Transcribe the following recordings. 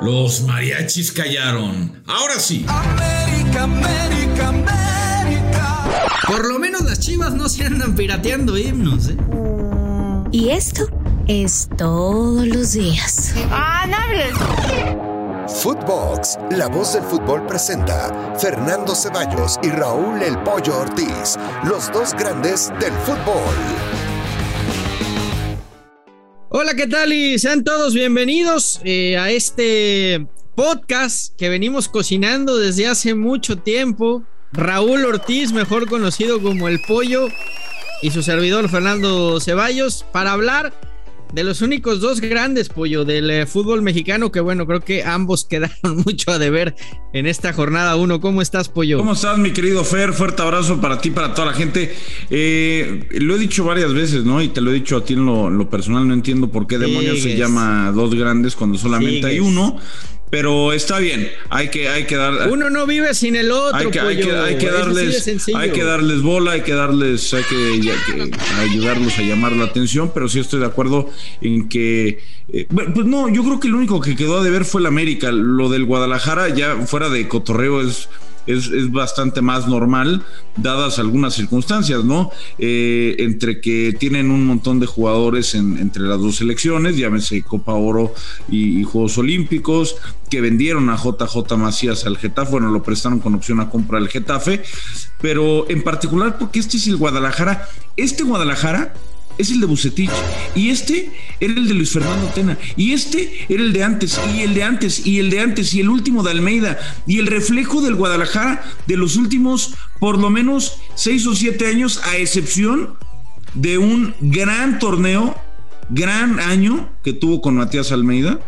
Los mariachis callaron. Ahora sí. América, América, América. Por lo menos las chivas no se andan pirateando himnos, ¿eh? Y esto es todos los días. ¡Ah, no hables! Footbox, la voz del fútbol presenta Fernando Ceballos y Raúl El Pollo Ortiz, los dos grandes del fútbol. Hola, ¿qué tal? Y sean todos bienvenidos eh, a este podcast que venimos cocinando desde hace mucho tiempo. Raúl Ortiz, mejor conocido como El Pollo, y su servidor Fernando Ceballos, para hablar de los únicos dos grandes, Pollo, del eh, fútbol mexicano, que bueno, creo que ambos quedaron mucho a deber en esta jornada uno. ¿Cómo estás, Pollo? ¿Cómo estás, mi querido Fer? Fuerte abrazo para ti, para toda la gente. Eh, lo he dicho varias veces, ¿no? Y te lo he dicho a ti en lo, en lo personal, no entiendo por qué demonios se llama dos grandes cuando solamente hay uno. Pero está bien, hay que, hay que dar. Uno no vive sin el otro, hay que, hay que, hay que darles hay que darles bola hay que darles hay que, ya que ayudarlos a llamar la atención pero sí estoy de acuerdo en que eh, bueno, pues no yo creo que lo único que quedó a deber fue el América lo del Guadalajara ya fuera de cotorreo es es, es bastante más normal, dadas algunas circunstancias, ¿no? Eh, entre que tienen un montón de jugadores en- entre las dos selecciones, llámese Copa Oro y, y Juegos Olímpicos, que vendieron a JJ Macías al Getafe, bueno, lo prestaron con opción a compra al Getafe, pero en particular porque este es el Guadalajara, este Guadalajara es el de Bucetich. Y este era el de Luis Fernando Tena. Y este era el de antes. Y el de antes. Y el de antes. Y el último de Almeida. Y el reflejo del Guadalajara de los últimos por lo menos seis o siete años a excepción de un gran torneo, gran año que tuvo con Matías Almeida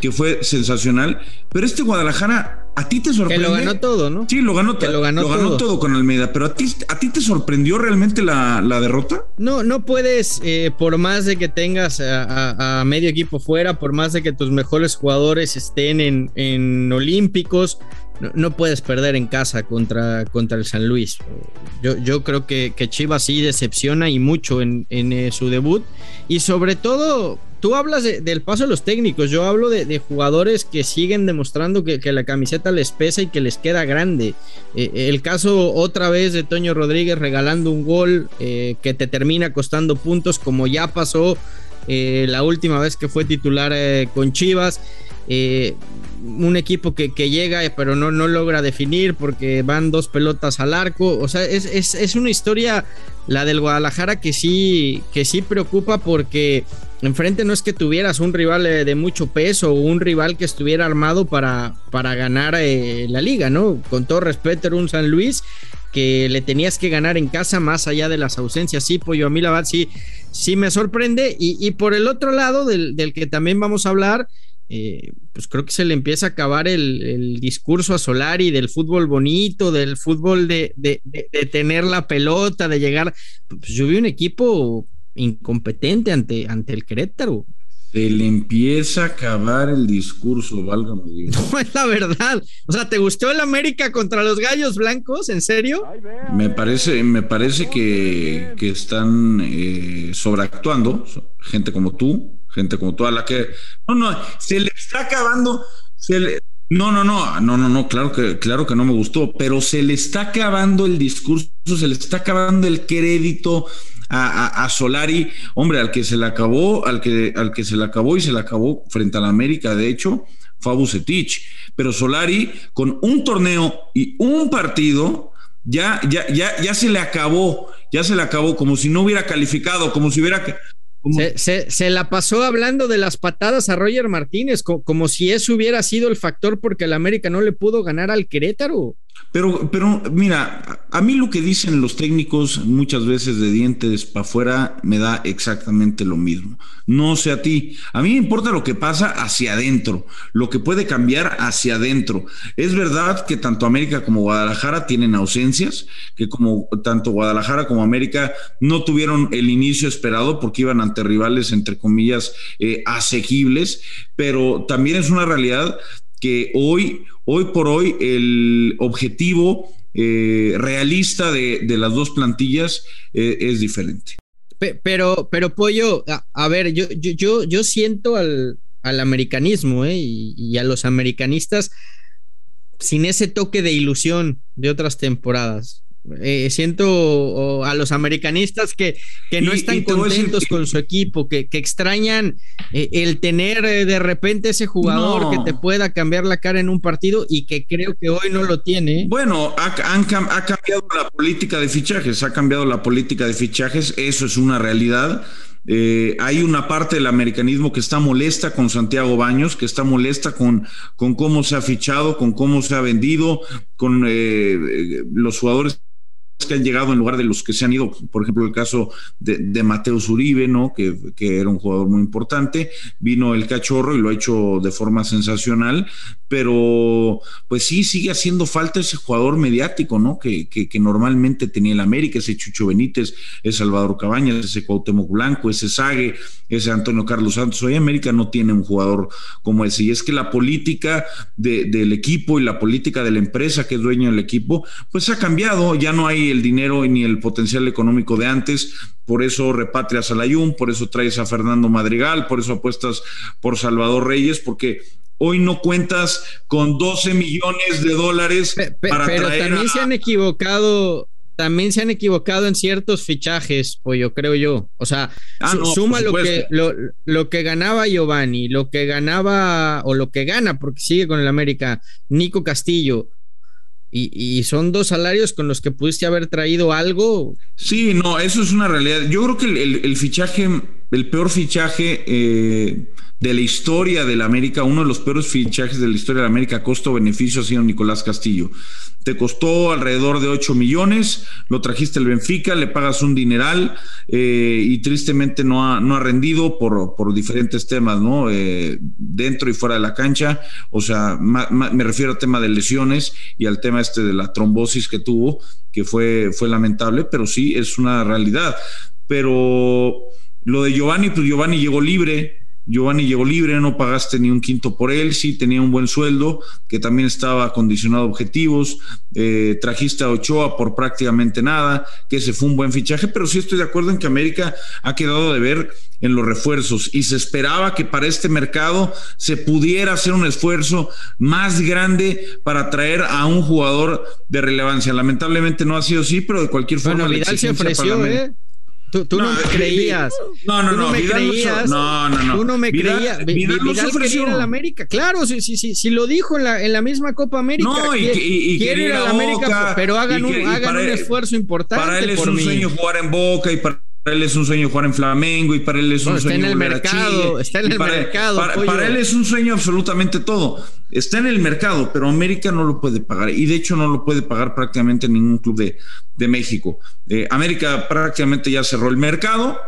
que fue sensacional, pero este Guadalajara a ti te Que sorprende. lo ganó todo, ¿no? Sí, lo ganó, Que lo ganó todo. todo. con Almeida, pero a ti, a ti te sorprendió realmente la, la derrota? No, no puedes, eh, por más de que tengas a, a- a medio equipo fuera, por más de que tus mejores jugadores estén en, en Olímpicos, no, puedes perder en casa contra, contra el San Luis. Yo, yo creo que, que Chivas sí decepciona y mucho en, en, eh, su debut. Y sobre todo, tú hablas de- del paso de los técnicos, yo hablo de, jugadores que siguen demostrando que, que la camiseta les pesa y que les queda grande. Eh, el caso otra vez de Toño Rodríguez regalando un gol eh, que te termina costando puntos, como ya pasó la última vez que fue titular con Chivas. Un equipo que, que llega pero no, no logra definir porque van dos pelotas al arco. O sea, es, es- es una historia, la del Guadalajara, que sí, que sí preocupa porque enfrente no es que tuvieras un rival eh, de mucho peso o un rival que estuviera armado para, para ganar eh, la liga, ¿no? Con todo respeto, era un San Luis que le tenías que ganar en casa más allá de las ausencias. Sí, Pollo, a mí la verdad sí, sí me sorprende. Y, y por el otro lado, del, del que también vamos a hablar, eh, pues creo que se le empieza a acabar el, el discurso a Solari del fútbol bonito, del fútbol de, de- de- de tener la pelota, de llegar. Pues yo vi un equipo incompetente ante, ante el Querétaro. Se le empieza a acabar el discurso, válgame Dios. No es la verdad. O sea, ¿te gustó el América contra los Gallos Blancos? ¿En serio? Me parece, me parece que, que están eh, sobreactuando, gente como tú, gente como tú, a la que. No, no, se le está acabando. se le- no, no, no, no, no, no, claro que, claro que no me gustó, pero se le está acabando el discurso, se le está acabando el crédito a, a- a Solari, hombre, al que se le acabó, al que, al que se le acabó y se le acabó frente a la América, de hecho, fue a Bucetich. Pero Solari, con un torneo y un partido, ya, ya, ya, ya se le acabó, ya se le acabó, como si no hubiera calificado, como si hubiera. Se, se- la pasó hablando de las patadas a Roger Martínez, co- como si eso hubiera sido el factor porque el América no le pudo ganar al Querétaro. Pero, pero mira, a mí lo que dicen los técnicos muchas veces de dientes para afuera me da exactamente lo mismo. No sé a ti. A mí me importa lo que pasa hacia adentro, lo que puede cambiar hacia adentro. Es verdad que tanto América como Guadalajara tienen ausencias, que como tanto Guadalajara como América no tuvieron el inicio esperado porque iban ante rivales, entre comillas, eh, asequibles, pero también es una realidad que hoy, hoy por hoy, el objetivo eh, realista de, de, las dos plantillas eh, es diferente. Pero, pero Pollo, a, ver, yo, yo, yo, siento al, al americanismo ¿eh? y, a los americanistas sin ese toque de ilusión de otras temporadas. Eh, siento a los americanistas que, que no y, están y contentos con su equipo, que, que extrañan eh, el tener eh, de repente ese jugador no. que te pueda cambiar la cara en un partido y que creo que hoy no lo tiene. Bueno, ha, han, ha cambiado la política de fichajes, ha cambiado la política de fichajes, eso es una realidad. Eh, hay una parte del americanismo que está molesta con Santiago Baños, que está molesta con, con cómo se ha fichado, con cómo se ha vendido, con eh, los jugadores que han llegado en lugar de los que se han ido, por ejemplo, el caso de, de Mateus Uribe, ¿no? Que, que, era un jugador muy importante, vino el cachorro y lo ha hecho de forma sensacional, pero pues sí, sigue haciendo falta ese jugador mediático, ¿no? Que, que, normalmente tenía el América, ese Chucho Benítez, ese Salvador Cabañas, ese Cuauhtémoc Blanco, ese Sague, ese Antonio Carlos Santos. Hoy América no tiene un jugador como ese, y es que la política de, del equipo y la política de la empresa que es dueño del equipo, pues ha cambiado, ya no hay el dinero ni el potencial económico de antes, por eso repatrias a Layún, por eso traes a Fernando Madrigal, por eso apuestas por Salvador Reyes, porque hoy no cuentas con 12 millones de dólares pe, pe, para pero traer también a... se han equivocado también se han equivocado en ciertos fichajes, pues yo creo yo. O sea, ah, no, suma lo que, lo, lo, que ganaba Giovanni, lo que ganaba o lo que gana, porque sigue con el América, Nico Castillo, y, son dos salarios con los que pudiste haber traído algo. Sí, no, eso es una realidad. Yo creo que el, el, fichaje, el peor fichaje eh, de la historia del América, uno de los peores fichajes de la historia de la América, costo-beneficio, ha sido Nicolás Castillo. Te costó alrededor de 8 millones, lo trajiste el Benfica, le pagas un dineral eh, y tristemente no ha, no ha rendido por, por diferentes temas, ¿no? Eh, dentro y fuera de la cancha, o sea, me refiero al tema de lesiones y al tema este de la trombosis que tuvo, que fue, fue lamentable, pero sí es una realidad. Pero lo de Giovanni, pues Giovanni llegó libre, Giovanni llegó libre, no pagaste ni un quinto por él, sí tenía un buen sueldo, que también estaba condicionado a objetivos, eh, trajiste a Ochoa por prácticamente nada, que ese fue un buen fichaje, pero sí estoy de acuerdo en que América ha quedado de ver en los refuerzos y se esperaba que para este mercado se pudiera hacer un esfuerzo más grande para traer a un jugador de relevancia. Lamentablemente no ha sido así, pero de cualquier forma... Bueno, Vidal se ofreció, ¿eh? Tú, tú no, no, me creías. No, no, no. me Vidal creías. No, no, no. Tú no me Vidal, creías. Vidal, quería ir a la América. Claro, sí, sí, sí, sí lo dijo en la, en la misma Copa América. No, y, y, y quiere ir a la América, Boca, pero hagan, un, hagan un esfuerzo importante. Para él es por un mí. sueño jugar en Boca y para él es un sueño jugar en Flamengo y para él es un no, está sueño en el mercado, a Chile. está en el para, mercado. Para, para, él es un sueño absolutamente todo. Está en el mercado, pero América no lo puede pagar y de hecho no lo puede pagar prácticamente ningún club de, de México. Eh, América prácticamente ya cerró el mercado.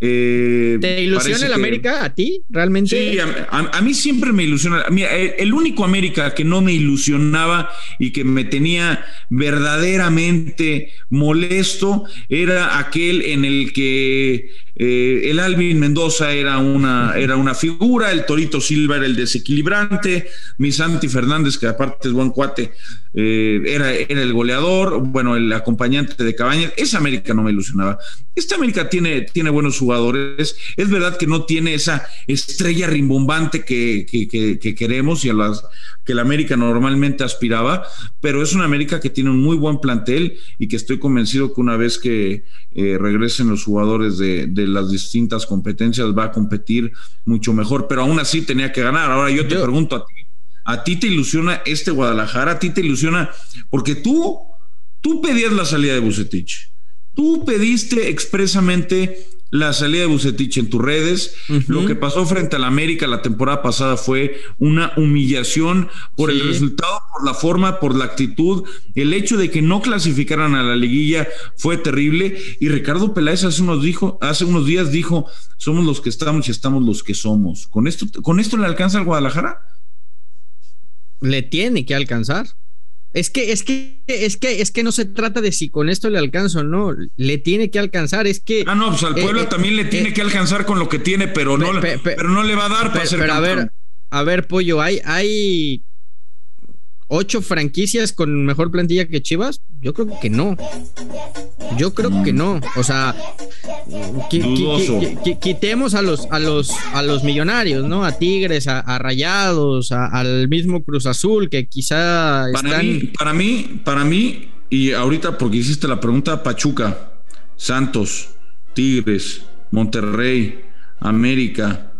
Eh, ¿Te ilusiona el que... América a ti realmente? Sí, a, a, a, mí siempre me ilusiona. Mira, el único América que no me ilusionaba y que me tenía verdaderamente molesto era aquel en el que eh, el Alvin Mendoza era una, era una figura, el Torito Silva era el desequilibrante, mi Santi Fernández, que aparte es buen cuate, eh, era, era el goleador, bueno, el acompañante de Cabañas. Esa América no me ilusionaba. Esta América tiene, tiene buenos jugadores. Es verdad que no tiene esa estrella rimbombante que, que, que, que queremos y a las que la América normalmente aspiraba, pero es una América que tiene un muy buen plantel y que estoy convencido que una vez que eh, regresen los jugadores de, las distintas competencias va a competir mucho mejor, pero aún así tenía que ganar. Ahora yo te yo... pregunto a ti, ¿a ti te ilusiona este Guadalajara? ¿A ti te ilusiona? Porque tú, tú pedías la salida de Bucetich, tú pediste expresamente la salida de Bucetich en tus redes. Uh -huh. Lo que pasó frente al América la temporada pasada fue una humillación por sí. el resultado, por la forma, por la actitud. El hecho de que no clasificaran a la liguilla fue terrible. Y Ricardo Peláez hace unos, dijo, hace unos días dijo: Somos los que estamos y estamos los que somos. ¿Con esto, ¿con esto le alcanza al Guadalajara? Le tiene que alcanzar. Es que, es que, es que, es que no se trata de si con esto le alcanzo o no, le tiene que alcanzar, es que. Ah, no, pues al pueblo eh, también le tiene eh, que alcanzar con lo que tiene, pero no, pe, pe, pero no le va a dar para ser Pero a ver, a ver, pollo, hay, hay, ocho franquicias con mejor plantilla que Chivas? Yo creo que no. Yo creo que no. O sea, qui- qui- Dudoso. qui- qui- quitemos a los, a los, a los millonarios, ¿no? A Tigres, a, a Rayados, a- al mismo Cruz Azul, que quizá Para están. mí, para mí, para mí, y ahorita porque hiciste la pregunta, Pachuca, Santos, Tigres, Monterrey, América,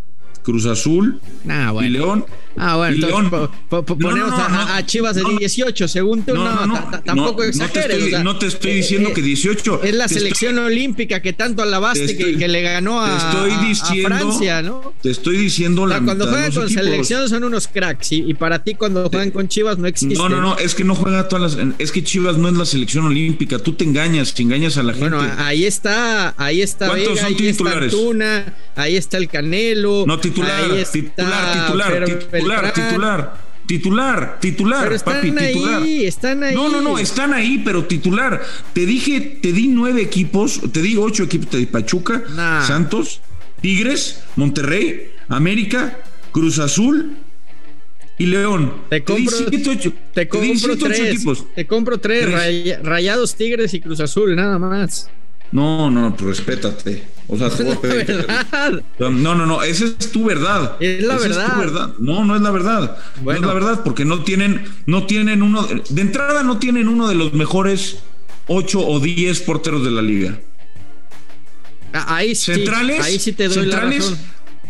Cruz Azul Ah, y. León. Ah, bueno, y entonces León. po- po- po- No, no, ponemos no, a, Chivas de No, no. 18, según tú, no, No, no, no, ta- ta- no, tampoco te exageres. estoy- o sea, no te estoy diciendo que 18, Es la te estoy- selección olímpica que tanto alabaste te estoy- que, que le ganó a, te estoy Francia, ¿no? Te estoy diciendo O la sea, cuando mitad de juegan con equipos. selección son unos cracks y, y para ti cuando juegan con Chivas no existe. No, no, no, es que no juega todas las. Es que Chivas no es la selección olímpica. Tú te engañas, te engañas a la gente. Bueno, ahí está, ahí está ¿Cuántos Vega, son ahí está? Antuna, ahí está el Canelo. no, titular, ahí está titular, titular, Fer titular, titular, titular, titular, Pero están papi, ahí, titular. están ahí. No, no, no, están ahí, pero titular. Te dije, te di nueve equipos, te di ocho equipos, te di Pachuca, Nah. Santos, Tigres, Monterrey, América, Cruz Azul y León. Te compro- siete, ocho- Te compro ocho tres. equipos. Te compro tres, Tres. Ray- Rayados, Tigres y Cruz Azul, nada más. No, no, pues respétate. O sea, a verdad. No, no, no, esa es tu verdad. Es la Esa verdad. tu verdad. No, no es la verdad. Bueno. No es la verdad porque no tienen, no tienen uno, de entrada no tienen uno de los mejores 8 o 10 porteros de la liga. Ah, Ahí sí, Centrales, ahí sí te doy centrales, la razón.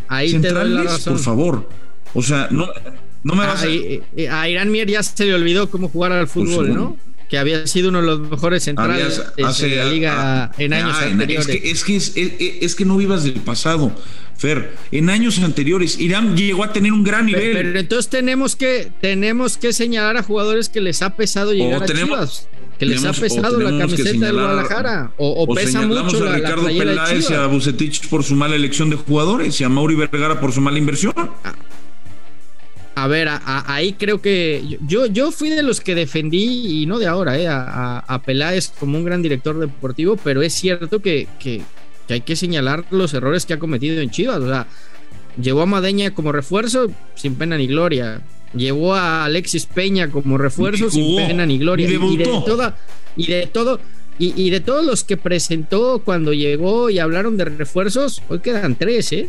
Ahí te doy la razón. por favor. O sea, no, no me vas a... Ahí, eh, a Irán Mier ya se le olvidó cómo jugar al fútbol, seguro. ¿no? Que había sido uno de los mejores centrales Habías- de la liga ah, en años ah, anteriores. Es que, es, que es, es- es que no vivas del pasado, Fer. En años anteriores, Irán llegó a tener un gran nivel. Pero, entonces tenemos que tenemos que señalar a jugadores que les ha pesado llegar a Chivas, que les ha tenemos- pesado la camiseta del señalar- Guadalajara, o, o O pesa mucho a la, la Ricardo playera de Peláez y a. Bucetich por su mala elección de jugadores y a Mauri Vergara por su mala inversión. A ver, a- a- ahí creo que yo, yo fui de los que defendí, y no de ahora, eh, a, a- Peláez como un gran director deportivo, pero es cierto que, que- que hay que señalar los errores que ha cometido en Chivas. O sea, llevó a Madeña como refuerzo sin pena ni gloria. Llevó a Alexis Peña como refuerzo sin pena ni gloria. Y, de toda, y de todo. Y, y de todos los que presentó cuando llegó y hablaron de refuerzos, hoy quedan tres, ¿eh?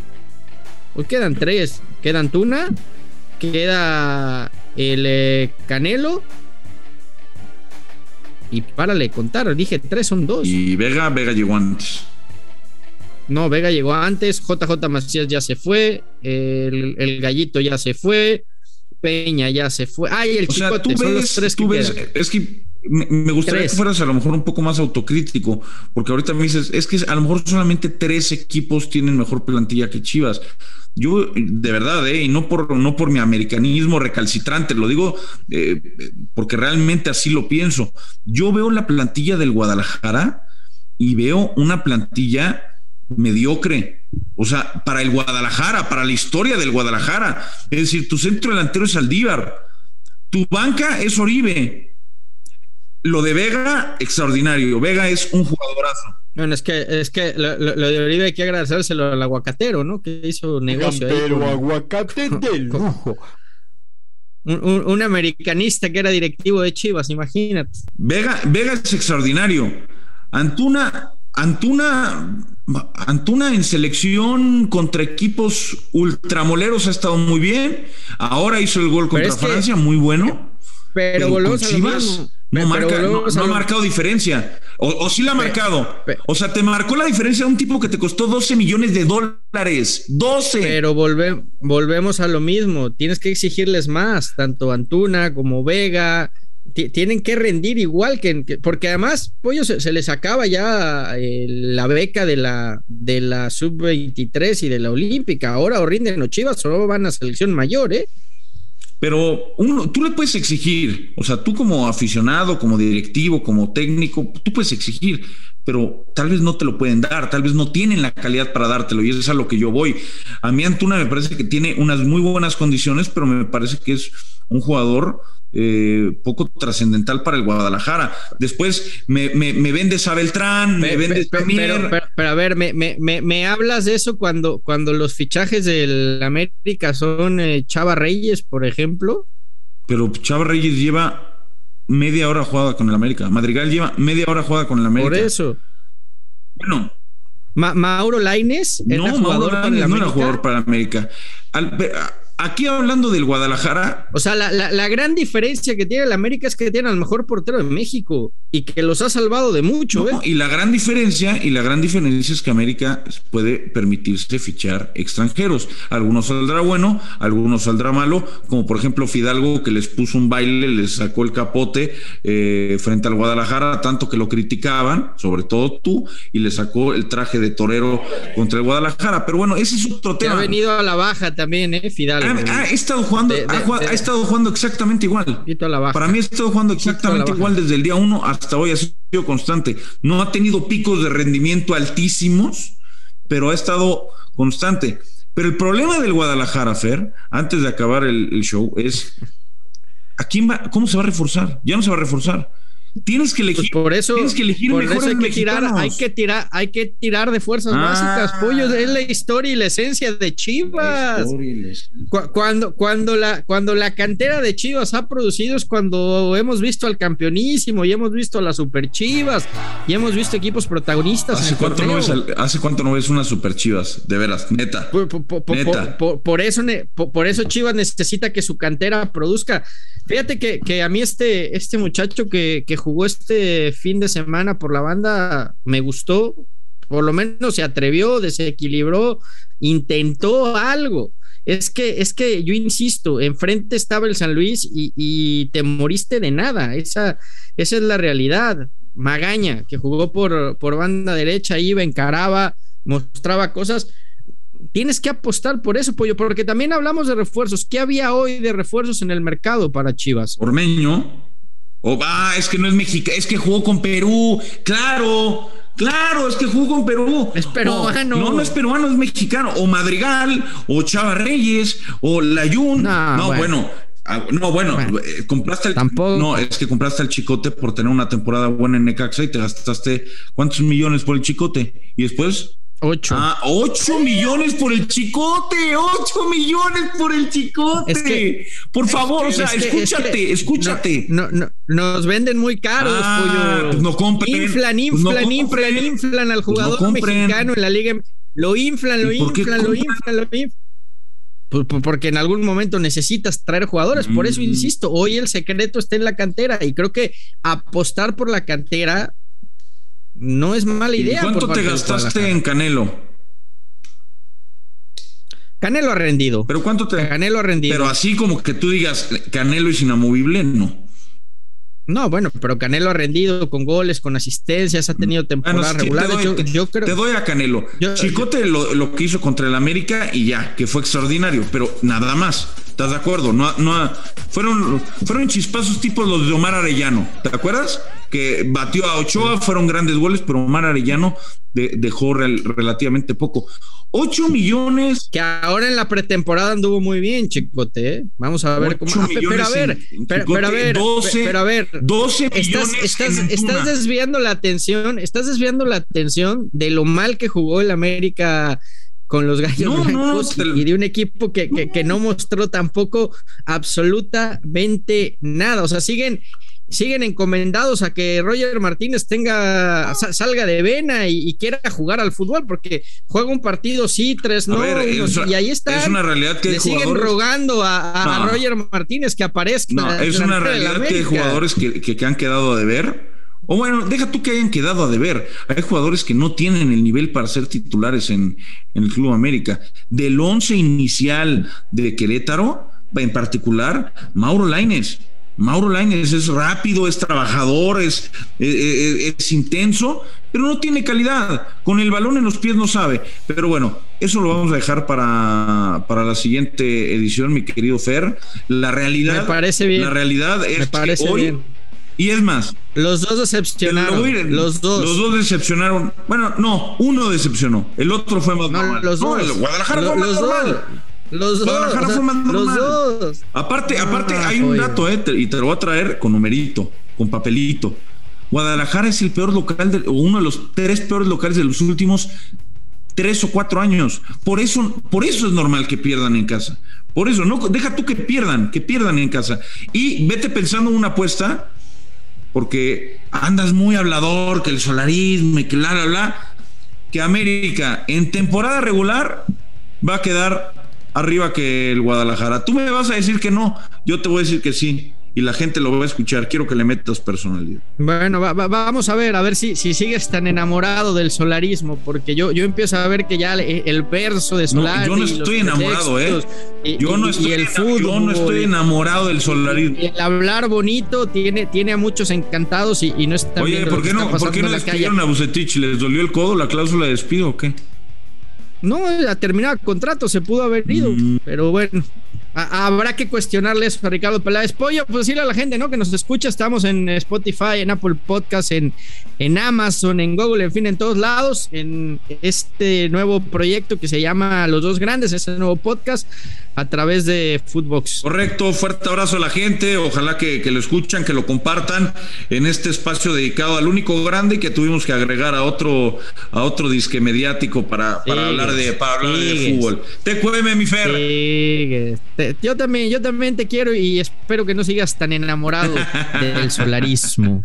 Hoy quedan tres. Quedan Tuna, queda el eh, Canelo. Y párale contar, dije tres son dos. Y Vega, Vega llegó antes. No, Vega llegó antes, JJ Macías ya se fue, el, el Gallito ya se fue, Peña ya se fue. Ay, el O sea, Chicote, son los tres tú que ves, es que me, me gustaría Tres. que fueras a lo mejor un poco más autocrítico, porque ahorita me dices, es que a lo mejor solamente tres equipos tienen mejor plantilla que Chivas. Yo, de verdad, eh, y no por, no por mi americanismo recalcitrante, lo digo eh, porque realmente así lo pienso. Yo veo la plantilla del Guadalajara y veo una plantilla mediocre. O sea, para el Guadalajara, para la historia del Guadalajara. Es decir, tu centro delantero es Aldívar. Tu banca es Oribe. Lo de Vega, extraordinario. Vega es un jugadorazo. Bueno, es que, es que lo, de Oribe hay que agradecérselo al aguacatero, ¿no? Que hizo negocio. Pero con- aguacate de lujo. un, un- un americanista que era directivo de Chivas, imagínate. Vega, Vega es extraordinario. Antuna, Antuna, Antuna en selección contra equipos ultramoleros ha estado muy bien. Ahora hizo el gol contra que- Francia, muy bueno. Pero, con volvemos a lo Chivas mismo. No, marca, no, ha marcado diferencia. O, o sí la ha marcado. o sea, te marcó la diferencia de un tipo que te costó 12 millones de dólares. 12. Pero volve- volvemos a lo mismo. Tienes que exigirles más, tanto Antuna como Vega. Ti- Tienen que rendir igual que, que- porque además, Pollo se, se les acaba ya eh, la beca de la, de la sub-23 y de la olímpica. Ahora o rinden los Chivas o van a selección mayor, ¿eh? Pero uno, tú le puedes exigir, o sea, tú como aficionado, como directivo, como técnico, tú puedes exigir, pero tal vez no te lo pueden dar, tal vez no tienen la calidad para dártelo y eso es a lo que yo voy. A mí Antuna me parece que tiene unas muy buenas condiciones, pero me parece que es un jugador eh, poco trascendental para el Guadalajara. Después me, me, me vendes a Beltrán, me vendes pero, pero- pero a ver, me, me, me, me hablas de eso cuando, cuando los fichajes del América son eh, Chava Reyes, por ejemplo. pero Chava Reyes lleva media hora jugada con el América. Madrigal lleva media hora jugada con el América. Por eso. Bueno, Ma- Mauro Laines no, era Mauro jugador para el Lainez no era América. jugador para América. Al- aquí hablando del Guadalajara, O sea, la, la- la gran diferencia que tiene el América es que tiene al mejor portero de México y que los ha salvado de mucho, No, ¿eh? y la gran diferencia, y la gran diferencia es que América puede permitirse fichar extranjeros. Algunos saldrá bueno, algunos saldrá malo, como por ejemplo Fidalgo que les puso un baile, les sacó el capote eh, frente al Guadalajara, tanto que lo criticaban, sobre todo tú, y le sacó el traje de torero contra el Guadalajara. Pero bueno, ese es otro Que ha tema. venido a la baja también, ¿eh? Fidalgo. Ha, ha estado jugando, De- de- ha, jugado- de- ha estado jugando exactamente igual. Para mí ha estado jugando exactamente igual desde el día uno hasta hoy, ha sido constante. No ha tenido picos de rendimiento altísimos, pero ha estado constante. Pero el problema del Guadalajara, Fer, antes de acabar el, el show, es ¿a quién va, cómo se va a reforzar? Ya no se va a reforzar. Tienes que elegir, Pues por eso, tienes que elegir por eso mejores hay que tirar, mexicanos. hay que tirar, hay que tirar de fuerzas Ah. básicas, pollo, es la historia y la esencia de Chivas. Cu- Cuando, cuando, la, cuando la cantera de Chivas ha producido es cuando hemos visto al campeonísimo y hemos visto a las super Chivas y hemos visto equipos protagonistas. ¿Hace cuánto, no ves al- ¿Hace cuánto no ves unas super chivas? De veras, neta. Por, por- por- por- Neta. por- por eso, por eso Chivas necesita que su cantera produzca. Fíjate que, que a mí este, este muchacho que, que jugó este fin de semana por la banda me gustó, por lo menos se atrevió, desequilibró, intentó algo. Es que, es que yo insisto, enfrente estaba el San Luis y, y te moriste de nada. Esa, esa es la realidad. Magaña, que jugó por, por banda derecha, iba, encaraba, mostraba cosas tienes que apostar por eso, Pollo, porque también hablamos de refuerzos. ¿Qué había hoy de refuerzos en el mercado para Chivas? Ormeño. O ah, es que no es mexicano, es que jugó con Perú. Claro, claro, es que jugó con Perú. Es peruano. No, no, no es peruano, es mexicano. O Madrigal, o Chava Reyes, o Layun. No, No, bueno. bueno. ah, No, bueno, Bueno, eh, compraste el. tampoco. No, es que compraste al chicote por tener una temporada buena en Necaxa y te gastaste cuántos millones por el chicote. Y después, Ocho. ah, 8 millones por el chicote, 8 millones por el chicote. Es que- por favor, o sea, Es que- es escúchate, escúchate. No, no, no, nos venden muy caros, Ah, pollo. pues no compren. Inflan, Pues inflan, no inflan, compren. inflan al Pues no jugador mexicano en la liga. Lo inflan, lo ¿Y por qué inflan, lo inflan, lo inflan. Pues, pues, porque en algún momento necesitas traer jugadores, por eso Mm. insisto, hoy el secreto está en la cantera y creo que apostar por la cantera no es mala ¿Y idea. por ¿Cuánto te gastaste en Canelo? Canelo ha rendido. ¿Pero cuánto te Canelo ha rendido. Pero así como que tú digas, Canelo es inamovible, no. No, bueno, pero Canelo ha rendido con goles, con asistencias, ha tenido Bueno, temporada es que regular. te, doy, te- yo creo. te doy a Canelo. Yo- Chicote lo, lo que hizo contra el América y ya, que fue extraordinario, pero nada más. ¿Estás de acuerdo? No, no, fueron, fueron chispazos tipos los de Omar Arellano. ¿Te acuerdas? Que batió a Ochoa, fueron grandes goles, pero Omar Arellano de- dejó rel- relativamente poco. 8 millones. que ahora en la pretemporada anduvo muy bien, Chicote. ¿eh? Vamos a ver cómo. Ah, pero a ver, en- en pero, Chicote, pero a ver, 12, pe- pero a ver. 12 Estás, millones. estás, estás desviando la atención, estás desviando la atención de lo mal que jugó el América con los gallos No, blancos y de un equipo que, que- que no mostró tampoco absolutamente nada. O sea, siguen, siguen encomendados a que Roger Martínez tenga, sa- salga de vena y, y quiera jugar al fútbol, porque juega un partido sí, tres no, ver, unos- es- y ahí está. Es una realidad que hay Le siguen jugadores. rogando a, a- a No. Roger Martínez que aparezca. No, es una de realidad que hay jugadores que, que- han quedado a deber. O bueno, deja tú que hayan quedado a deber. Hay jugadores que no tienen el nivel para ser titulares en, en el Club América. Del once inicial de Querétaro, en particular, Mauro Laines. Mauro Laines es rápido, es trabajador, es, eh, eh, es intenso, pero no tiene calidad. Con el balón en los pies no sabe. Pero bueno, eso lo vamos a dejar para, para la siguiente edición, mi querido Fer. La realidad, Me parece bien. La realidad es Me parece que hoy, bien. Y es más, Los dos lo decepcionaron. Los dos. Los dos decepcionaron. Bueno, no, uno decepcionó. El otro fue más No, normal. los No, dos. el Guadalajara Lo- fue más los normal. dos. Los dos. Guadalajara sea, fue más los normal. dos. Aparte, Ah, aparte hay un dato, eh, y te lo voy a traer con numerito, con papelito. Guadalajara es el peor local, de- o uno de los tres peores locales de los últimos tres o cuatro años. Por eso, por eso es normal que pierdan en casa. Por eso, no, deja tú que pierdan, que pierdan en casa. Y vete pensando en una apuesta, porque andas muy hablador, que el solarismo que bla, bla, bla, que América en temporada regular va a quedar arriba que el Guadalajara. Tú me vas a decir que no, yo te voy a decir que sí y la gente lo va a escuchar. Quiero que le metas personalidad. Bueno, va, va, vamos a ver, a ver si, si sigues tan enamorado del solarismo, porque yo, yo empiezo a ver que ya el, el verso de Solari. No, yo no estoy enamorado, ¿eh? Y, yo, no estoy, y el fútbol, yo no estoy enamorado del solarismo. Y el hablar bonito tiene, tiene a muchos encantados y, y no está Oye, ¿por qué no, ¿por qué no despidieron a Bucetich? ¿Les dolió el codo la cláusula de despido o qué? No, a terminar el contrato se pudo haber ido, mm. pero bueno, habrá que cuestionarle eso a Ricardo Peláez. Pollo, pues decirle a la gente, ¿no? Que nos escucha, estamos en Spotify, en Apple Podcast, en, en Amazon, en Google, en fin, en todos lados, en este nuevo proyecto que se llama Los Dos Grandes, ese nuevo podcast a través de Footbox. Correcto, fuerte abrazo a la gente, ojalá que, que, lo escuchan, que lo compartan en este espacio dedicado al único grande que tuvimos que agregar a otro, a otro disque mediático para, para hablar de, para hablar de fútbol. Te cueme, mi Fer. Te, yo también, yo también te quiero y espero que no sigas tan enamorado del solarismo.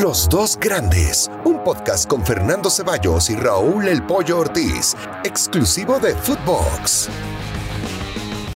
Los dos grandes, un podcast con Fernando Ceballos y Raúl El Pollo Ortiz, exclusivo de Footbox.